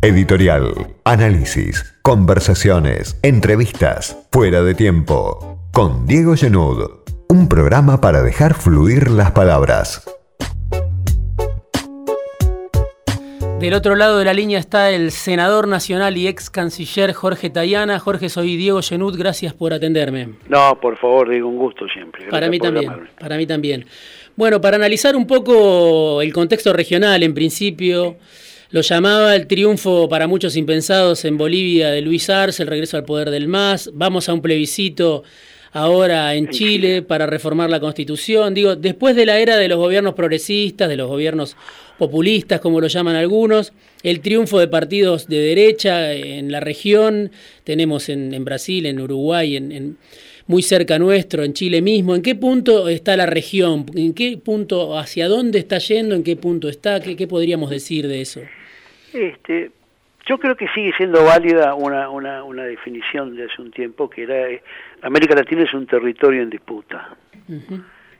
Editorial, análisis, conversaciones, entrevistas, fuera de tiempo. Con Diego Genud, un programa para dejar fluir las palabras. Del otro lado de la línea está el senador nacional y ex canciller Jorge Tayana. Jorge, soy Diego Genud, gracias por atenderme. No, por favor, digo un gusto siempre. para mí también, para mí también. Bueno, para analizar un poco el contexto regional, en principio, lo llamaba el triunfo para muchos impensados en Bolivia de Luis Arce, el regreso al poder del MAS. Vamos a un plebiscito ahora en, Chile, para reformar la constitución. Digo, después de la era de los gobiernos progresistas, de los gobiernos populistas, como lo llaman algunos, el triunfo de partidos de derecha en la región, tenemos en, Brasil, en Uruguay, en, muy cerca nuestro, en Chile mismo. ¿En qué punto está la región? ¿En qué punto, hacia dónde está yendo? ¿En qué punto está? ¿Qué, qué podríamos decir de eso? Este, yo creo que sigue siendo válida una, una, una definición de hace un tiempo que era eh, América Latina es un territorio en disputa.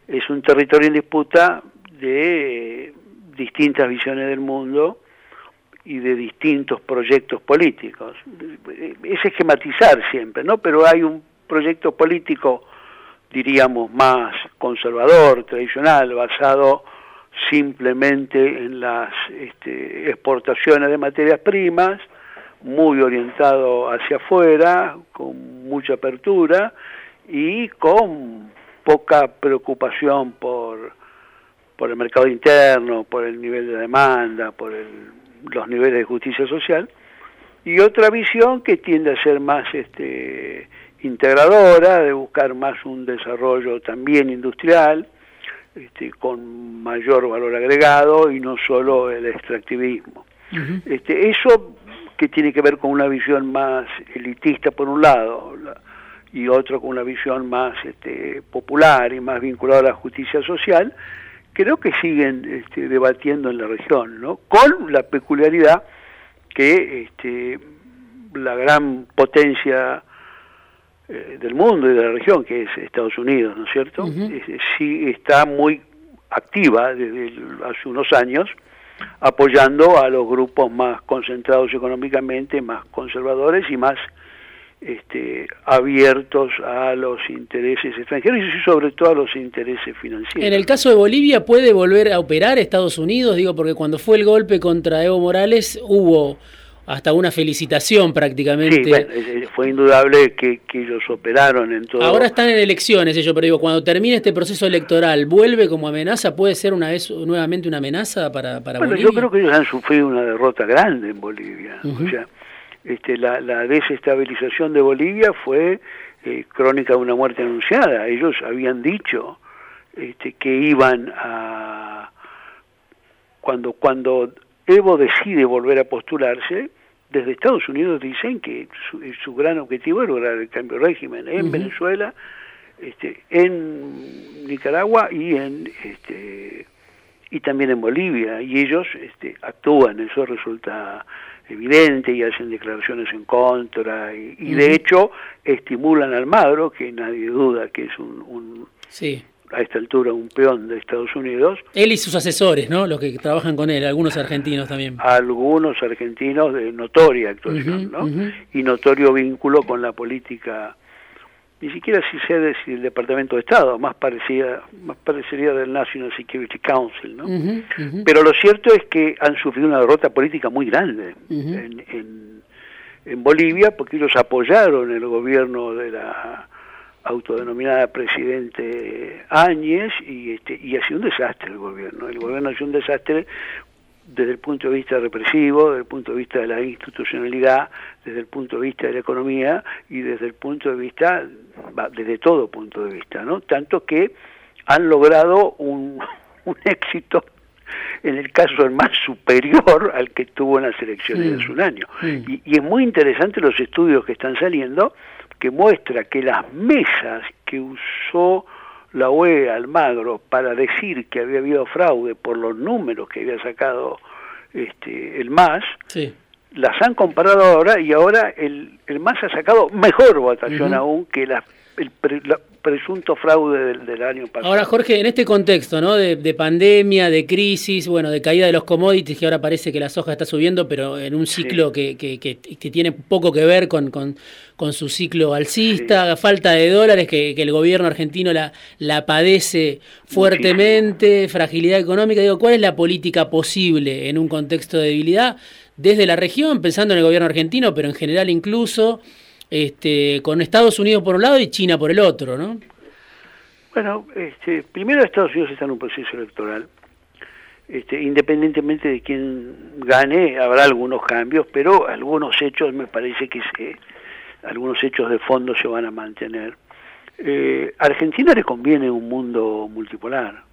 Es un territorio en disputa de eh, distintas visiones del mundo y de distintos proyectos políticos. Es esquematizar siempre, ¿no? Pero hay un proyecto político, diríamos, más conservador, tradicional, basado simplemente en las este, exportaciones de materias primas, muy orientado hacia afuera, con mucha apertura y con poca preocupación por, por el mercado interno, por el nivel de demanda, por los niveles de justicia social, y otra visión que tiende a ser más este, integradora, de buscar más un desarrollo también industrial, este, con mayor valor agregado y no solo el extractivismo. este, eso que tiene que ver con una visión más elitista por un lado y otro con una visión más este, popular y más vinculada a la justicia social, creo que siguen este, debatiendo en la región, ¿no? con la peculiaridad que este, la gran potencia eh, del mundo y de la región, que es Estados Unidos, ¿no es cierto? sí está muy activa desde hace unos años, apoyando a los grupos más concentrados económicamente, más conservadores y más este, abiertos a los intereses extranjeros y sobre todo a los intereses financieros. En el caso de Bolivia, ¿puede volver a operar Estados Unidos? Digo, porque cuando fue el golpe contra Evo Morales hubo hasta una felicitación prácticamente. Sí, fue indudable que, ellos operaron en todo. Ahora están en elecciones ellos, pero digo, cuando termine este proceso electoral, ¿vuelve como amenaza? ¿Puede ser una vez nuevamente una amenaza para, para bueno, yo creo que ellos han sufrido una derrota grande en Bolivia. O sea, este, la, desestabilización de Bolivia fue eh, crónica de una muerte anunciada. Ellos habían dicho este, que iban a... Cuando, cuando Evo decide volver a postularse, desde Estados Unidos dicen que su, gran objetivo es lograr el cambio de régimen en Venezuela, este, en Nicaragua y en este, y también en Bolivia. Y ellos este, actúan eso resulta evidente y hacen declaraciones en contra y, de hecho estimulan al Madro que nadie duda que es un, un sí a esta altura un peón de Estados Unidos. Él y sus asesores, ¿no? Los que trabajan con él, algunos argentinos también. Algunos argentinos de notoria actuación, ¿no? Y notorio vínculo con la política, ni siquiera si sé si el Departamento de Estado, más parecida, más parecería del National Security Council, ¿no? Pero lo cierto es que han sufrido una derrota política muy grande en, en, en Bolivia porque ellos apoyaron el gobierno de la autodenominada presidente Áñez y, este, y ha sido un desastre el gobierno. El gobierno ha sido un desastre desde el punto de vista represivo, desde el punto de vista de la institucionalidad, desde el punto de vista de la economía y desde el punto de vista, desde todo punto de vista, ¿no? Tanto que han logrado un, un éxito en el caso el más superior al que tuvo en las elecciones de hace un año. Y, y es muy interesante los estudios que están saliendo, que muestra que las mesas que usó la UE Almagro para decir que había habido fraude por los números que había sacado este, el MAS, las han comparado ahora y ahora el, el MAS ha sacado mejor votación aún que la, presunto fraude del, año pasado. Ahora, Jorge, en este contexto ¿no? de, pandemia, de crisis, bueno, de caída de los commodities, que ahora parece que la soja está subiendo, pero en un ciclo que, que, que, tiene poco que ver con, con, con su ciclo alcista, falta de dólares, que, el gobierno argentino la, la padece fuertemente, fragilidad económica. Digo, ¿cuál es la política posible en un contexto de debilidad? Desde la región, pensando en el gobierno argentino, pero en general incluso este, con Estados Unidos por un lado y China por el otro, ¿no? Bueno, este, primero Estados Unidos está en un proceso electoral. Este, independientemente de quién gane, habrá algunos cambios, pero algunos hechos me parece que se, algunos hechos de fondo se van a mantener. Eh, a Argentina le conviene un mundo multipolar,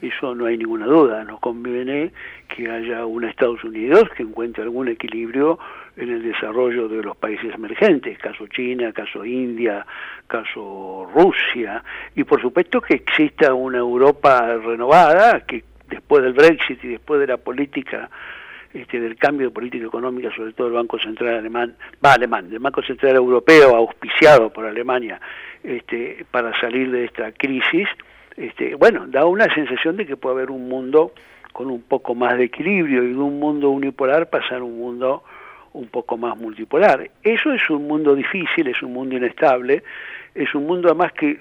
eso no hay ninguna duda, nos conviene que haya un Estados Unidos que encuentre algún equilibrio en el desarrollo de los países emergentes, caso China, caso India, caso Rusia, y por supuesto que exista una Europa renovada, que después del Brexit y después de la política este, del cambio de política económica, sobre todo el Banco Central alemán, va alemán, el Banco Central Europeo, auspiciado por Alemania, este, para salir de esta crisis, este, bueno, da una sensación de que puede haber un mundo con un poco más de equilibrio y de un mundo unipolar pasar a un mundo un poco más multipolar. Eso es un mundo difícil, es un mundo inestable, es un mundo además que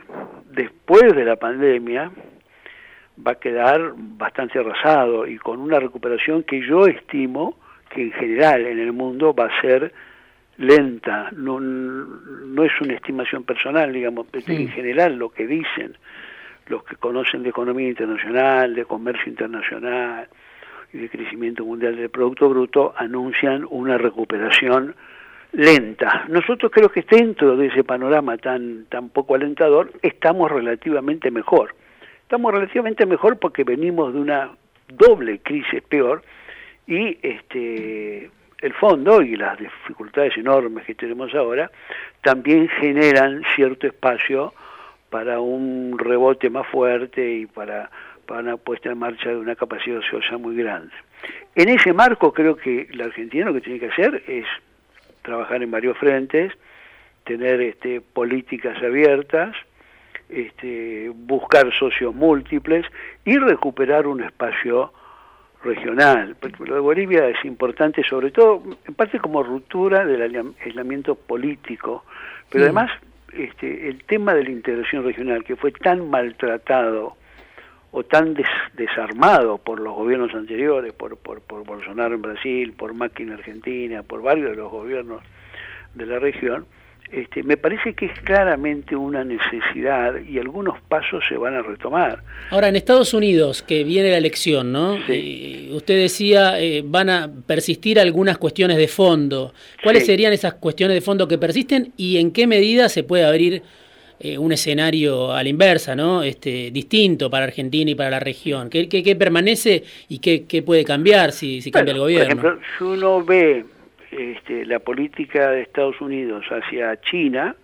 después de la pandemia, va a quedar bastante arrasado y con una recuperación que yo estimo que en general en el mundo va a ser lenta, no, no es una estimación personal, digamos, en general lo que dicen los que conocen de economía internacional, de comercio internacional y de crecimiento mundial del Producto Bruto, anuncian una recuperación lenta. Nosotros creo que dentro de ese panorama tan, tan poco alentador estamos relativamente mejor estamos relativamente mejor porque venimos de una doble crisis peor y este el fondo y las dificultades enormes que tenemos ahora también generan cierto espacio para un rebote más fuerte y para, para una puesta en marcha de una capacidad ociosa muy grande. En ese marco creo que la Argentina lo que tiene que hacer es trabajar en varios frentes, tener este, políticas abiertas, este, buscar socios múltiples y recuperar un espacio regional. Lo de Bolivia es importante, sobre todo, en parte como ruptura del aislamiento político, pero además este, el tema de la integración regional, que fue tan maltratado o tan desarmado por los gobiernos anteriores, por, por, por Bolsonaro en Brasil, por Macri en Argentina, por varios de los gobiernos de la región, este, me parece que es claramente una necesidad y algunos pasos se van a retomar. Ahora, en Estados Unidos, que viene la elección, ¿no? Eh, usted decía, eh, van a persistir algunas cuestiones de fondo. ¿Cuáles serían esas cuestiones de fondo que persisten y en qué medida se puede abrir eh, un escenario a la inversa, ¿no? Este, distinto para Argentina y para la región? ¿Qué, qué, permanece y qué, qué, puede cambiar si, si cambia el gobierno? Por ejemplo, si uno ve este, la política de Estados Unidos hacia China,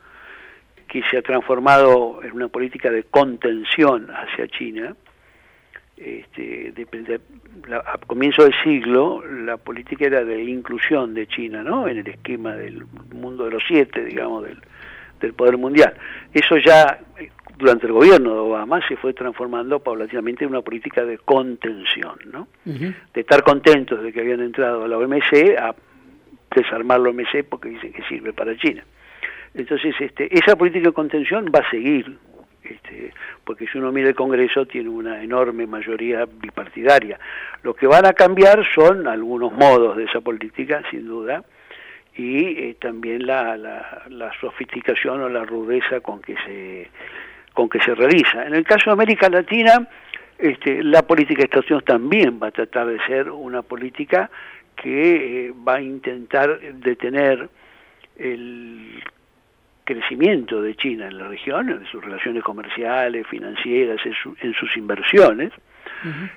que se ha transformado en una política de contención hacia China, este, a comienzo del siglo la política era de inclusión de China, ¿no? En el esquema del mundo de los siete, digamos, del, del poder mundial. Eso ya durante el gobierno de Obama se fue transformando paulatinamente en una política de contención, ¿no? De estar contentos de que habían entrado a la OMC a desarmar la OMC porque dicen que sirve para China. Entonces, este, esa política de contención va a seguir, este, porque si uno mira el Congreso tiene una enorme mayoría bipartidaria. Lo que van a cambiar son algunos modos de esa política, sin duda, y eh, también la, la, sofisticación o la rudeza con que se con que se realiza. En el caso de América Latina, este, la política de Estados también va a tratar de ser una política que eh, va a intentar detener el crecimiento de China en la región, en sus relaciones comerciales, financieras, en, sus inversiones.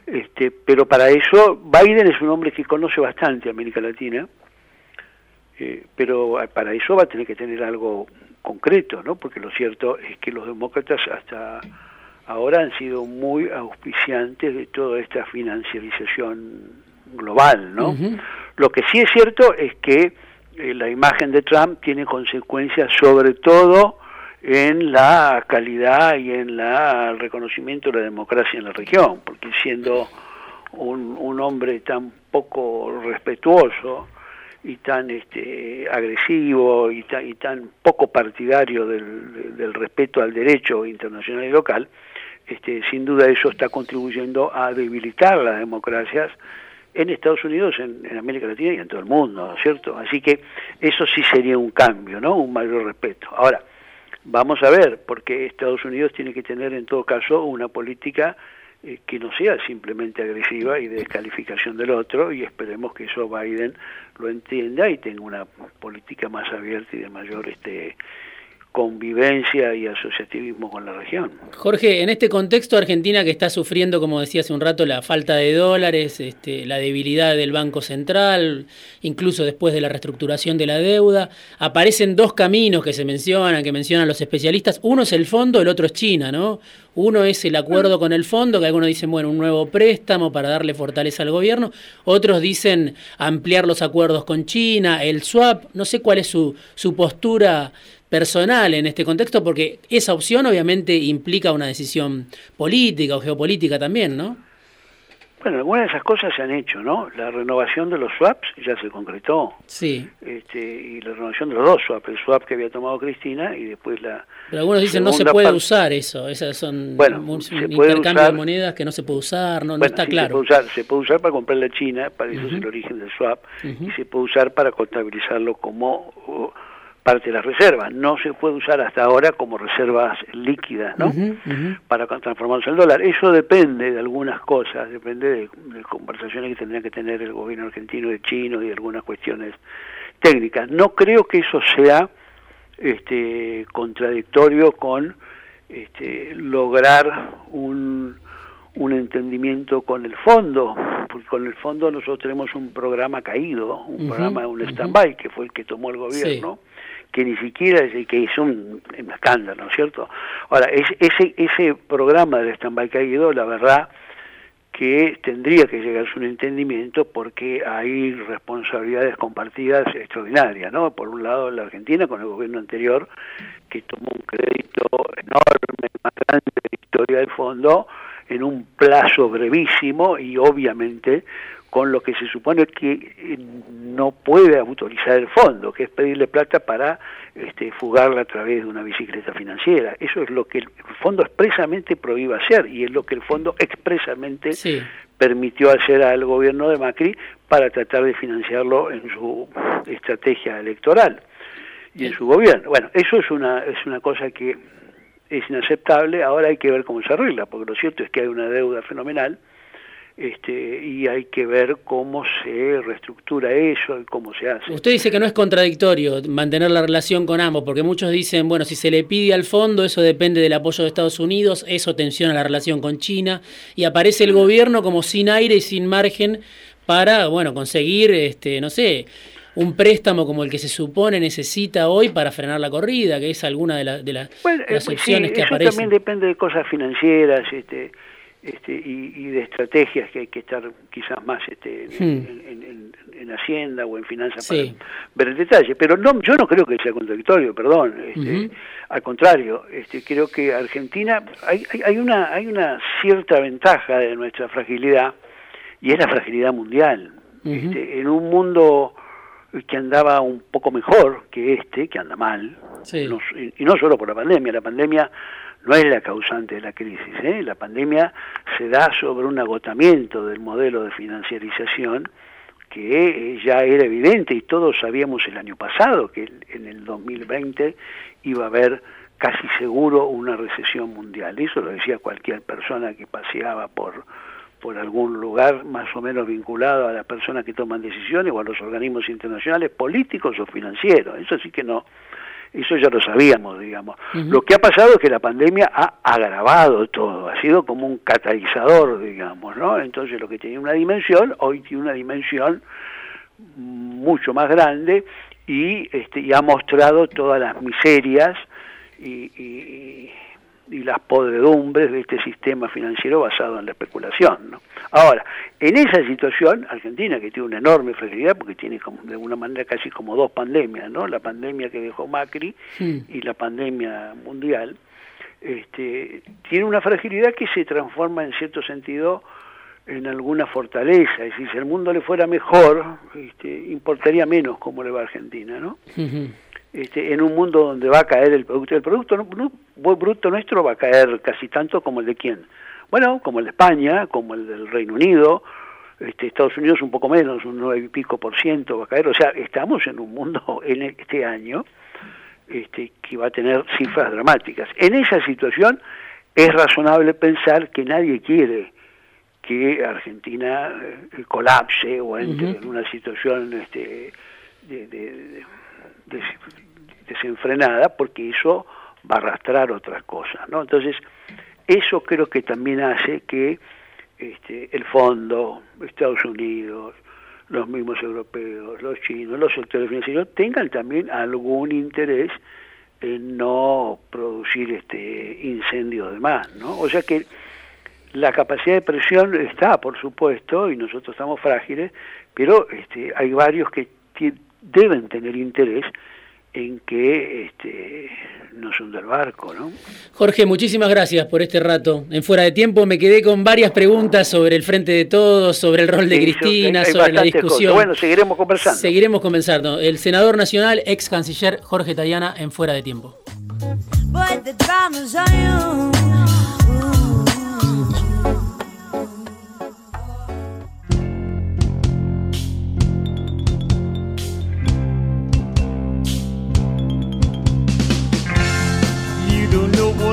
este, pero para eso Biden es un hombre que conoce bastante América Latina, eh, pero para eso va a tener que tener algo concreto, ¿no? Porque lo cierto es que los demócratas hasta ahora han sido muy auspiciantes de toda esta financiarización global, ¿no? Lo que sí es cierto es que eh, la imagen de Trump tiene consecuencias sobre todo en la calidad y en la, el reconocimiento de la democracia en la región, porque siendo un, un hombre tan poco respetuoso y tan este, agresivo y tan, y tan poco partidario del, del respeto al derecho internacional y local, este, sin duda eso está contribuyendo a debilitar las democracias en Estados Unidos, en, América Latina y en todo el mundo, ¿no es cierto? Así que eso sí sería un cambio, ¿no? Un mayor respeto. Ahora, vamos a ver, porque Estados Unidos tiene que tener en todo caso una política eh, que no sea simplemente agresiva y de descalificación del otro, y esperemos que eso Biden lo entienda y tenga una política más abierta y de mayor este convivencia y asociativismo con la región. Jorge, en este contexto Argentina que está sufriendo, como decía hace un rato, la falta de dólares, este, la debilidad del Banco Central, incluso después de la reestructuración de la deuda, aparecen dos caminos que se mencionan, que mencionan los especialistas. Uno es el fondo, el otro es China, ¿no? Uno es el acuerdo con el fondo, que algunos dicen, bueno, un nuevo préstamo para darle fortaleza al gobierno. Otros dicen ampliar los acuerdos con China, el swap. No sé cuál es su, su postura personal en este contexto, porque esa opción obviamente implica una decisión política o geopolítica también, ¿no? Bueno, algunas de esas cosas se han hecho, ¿no? La renovación de los swaps ya se concretó. Sí. Este, y la renovación de los dos swaps, el swap que había tomado Cristina y después la... Pero algunos dicen no se puede usar eso, esas son bueno, un, intercambio usar, de monedas que no se puede usar, no, está sí, claro. Se puede, usar, se puede usar para comprar la China, para eso Uh -huh. es el origen del swap, Uh -huh. y se puede usar para contabilizarlo como... parte de las reservas. No se puede usar hasta ahora como reservas líquidas, ¿no? Uh -huh, uh -huh. Para transformarse en dólar. Eso depende de algunas cosas, depende de, de, conversaciones que tendría que tener el gobierno argentino y el chino y algunas cuestiones técnicas. No creo que eso sea este, contradictorio con este, lograr un, un entendimiento con el fondo, porque con el fondo nosotros tenemos un programa caído, un uh -huh, programa, un stand-by, uh -huh. que fue el que tomó el gobierno, sí. Que ni siquiera es que hizo un, escándalo, ¿no es cierto? Ahora, ese, ese programa del stand-by caído, la verdad que tendría que llegarse a un entendimiento porque hay responsabilidades compartidas extraordinarias, ¿no? Por un lado la Argentina con el gobierno anterior, que tomó un crédito enorme, más grande de la historia del fondo, en un plazo brevísimo y obviamente con lo que se supone que no puede autorizar el fondo, que es pedirle plata para este, fugarla a través de una bicicleta financiera. Eso es lo que el fondo expresamente prohíbe hacer y es lo que el fondo expresamente sí. permitió hacer al gobierno de Macri para tratar de financiarlo en su estrategia electoral y en su gobierno. Bueno, eso es una, es una cosa que es inaceptable, ahora hay que ver cómo se arregla, porque lo cierto es que hay una deuda fenomenal, este, y hay que ver cómo se reestructura eso y cómo se hace. Usted dice que no es contradictorio mantener la relación con ambos, porque muchos dicen, bueno, si se le pide al fondo, eso depende del apoyo de Estados Unidos, eso tensiona la relación con China, y aparece el gobierno como sin aire y sin margen para, bueno, conseguir, este, no sé, un préstamo como el que se supone necesita hoy para frenar la corrida, que es alguna de, la, de, la, bueno, de las opciones sí, que eso aparecen. también depende de cosas financieras, este, este, y, y, de estrategias que hay que estar quizás más este, hmm. en, en, en, en, Hacienda o en Finanzas sí. para ver el detalle. Pero no, yo no creo que sea contradictorio, perdón. Este, uh -huh. Al contrario, este, creo que Argentina, hay, hay, hay, una, hay una cierta ventaja de nuestra fragilidad y es la fragilidad mundial. Uh -huh. este, en un mundo que andaba un poco mejor que este, que anda mal, sí. no, y, y no solo por la pandemia, la pandemia no es la causante de la crisis. ¿eh? La pandemia se da sobre un agotamiento del modelo de financiarización que ya era evidente y todos sabíamos el año pasado que en el 2020 iba a haber casi seguro una recesión mundial. Eso lo decía cualquier persona que paseaba por, por algún lugar más o menos vinculado a las personas que toman decisiones o a los organismos internacionales, políticos o financieros. Eso sí que no, eso ya lo sabíamos, digamos. Uh -huh. Lo que ha pasado es que la pandemia ha agravado todo, ha sido como un catalizador, digamos, ¿no? Entonces lo que tenía una dimensión, hoy tiene una dimensión mucho más grande y, este, y ha mostrado todas las miserias y, y, y las podredumbres de este sistema financiero basado en la especulación. ¿no? Ahora, en esa situación, Argentina, que tiene una enorme fragilidad, porque tiene como, de alguna manera casi como dos pandemias, ¿no? la pandemia que dejó Macri y la pandemia mundial, este, tiene una fragilidad que se transforma en cierto sentido en alguna fortaleza, es decir, si el mundo le fuera mejor, este, importaría menos cómo le va a Argentina, ¿no? Este, en un mundo donde va a caer el producto, el producto no, bruto nuestro va a caer casi tanto como el de quién, bueno, como el de España, como el del Reino Unido, este, Estados Unidos un poco menos, un nueve y pico por ciento va a caer, o sea, estamos en un mundo en este año este, que va a tener cifras dramáticas. En esa situación es razonable pensar que nadie quiere que Argentina eh, colapse o entre en una situación este, de, desenfrenada, porque eso va a arrastrar otras cosas, ¿no? Entonces, eso creo que también hace que este, el fondo, Estados Unidos, los mismos europeos, los chinos, los sectores financieros tengan también algún interés en no producir este incendio de más, ¿no? O sea que la capacidad de presión está, por supuesto, y nosotros estamos frágiles, pero este, hay varios que deben tener interés en que este, no se hunda el barco, ¿no? Jorge, muchísimas gracias por este rato. En Fuera de Tiempo me quedé con varias preguntas sobre el Frente de Todos, sobre el rol de Cristina, sobre la discusión. Bueno, seguiremos conversando. Seguiremos conversando. El senador nacional, ex canciller Jorge Tayana, en Fuera de Tiempo.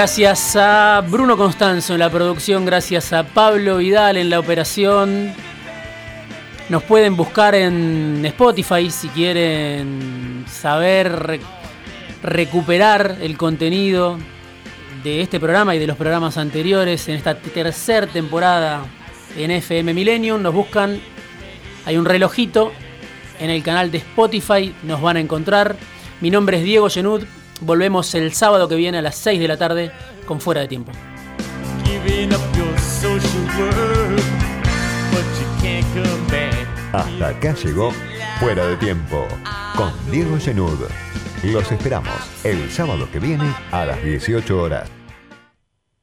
Gracias a Bruno Constanzo en la producción, gracias a Pablo Vidal en la operación. Nos pueden buscar en Spotify si quieren saber recuperar el contenido de este programa y de los programas anteriores en esta tercera temporada en FM Millennium. Nos buscan, hay un relojito en el canal de Spotify, nos van a encontrar. Mi nombre es Diego Genud, Volvemos el sábado que viene a las 6 de la tarde con Fuera de Tiempo. Hasta acá llegó Fuera de Tiempo con Diego Genud. Los esperamos el sábado que viene a las 18 horas.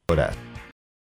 horas.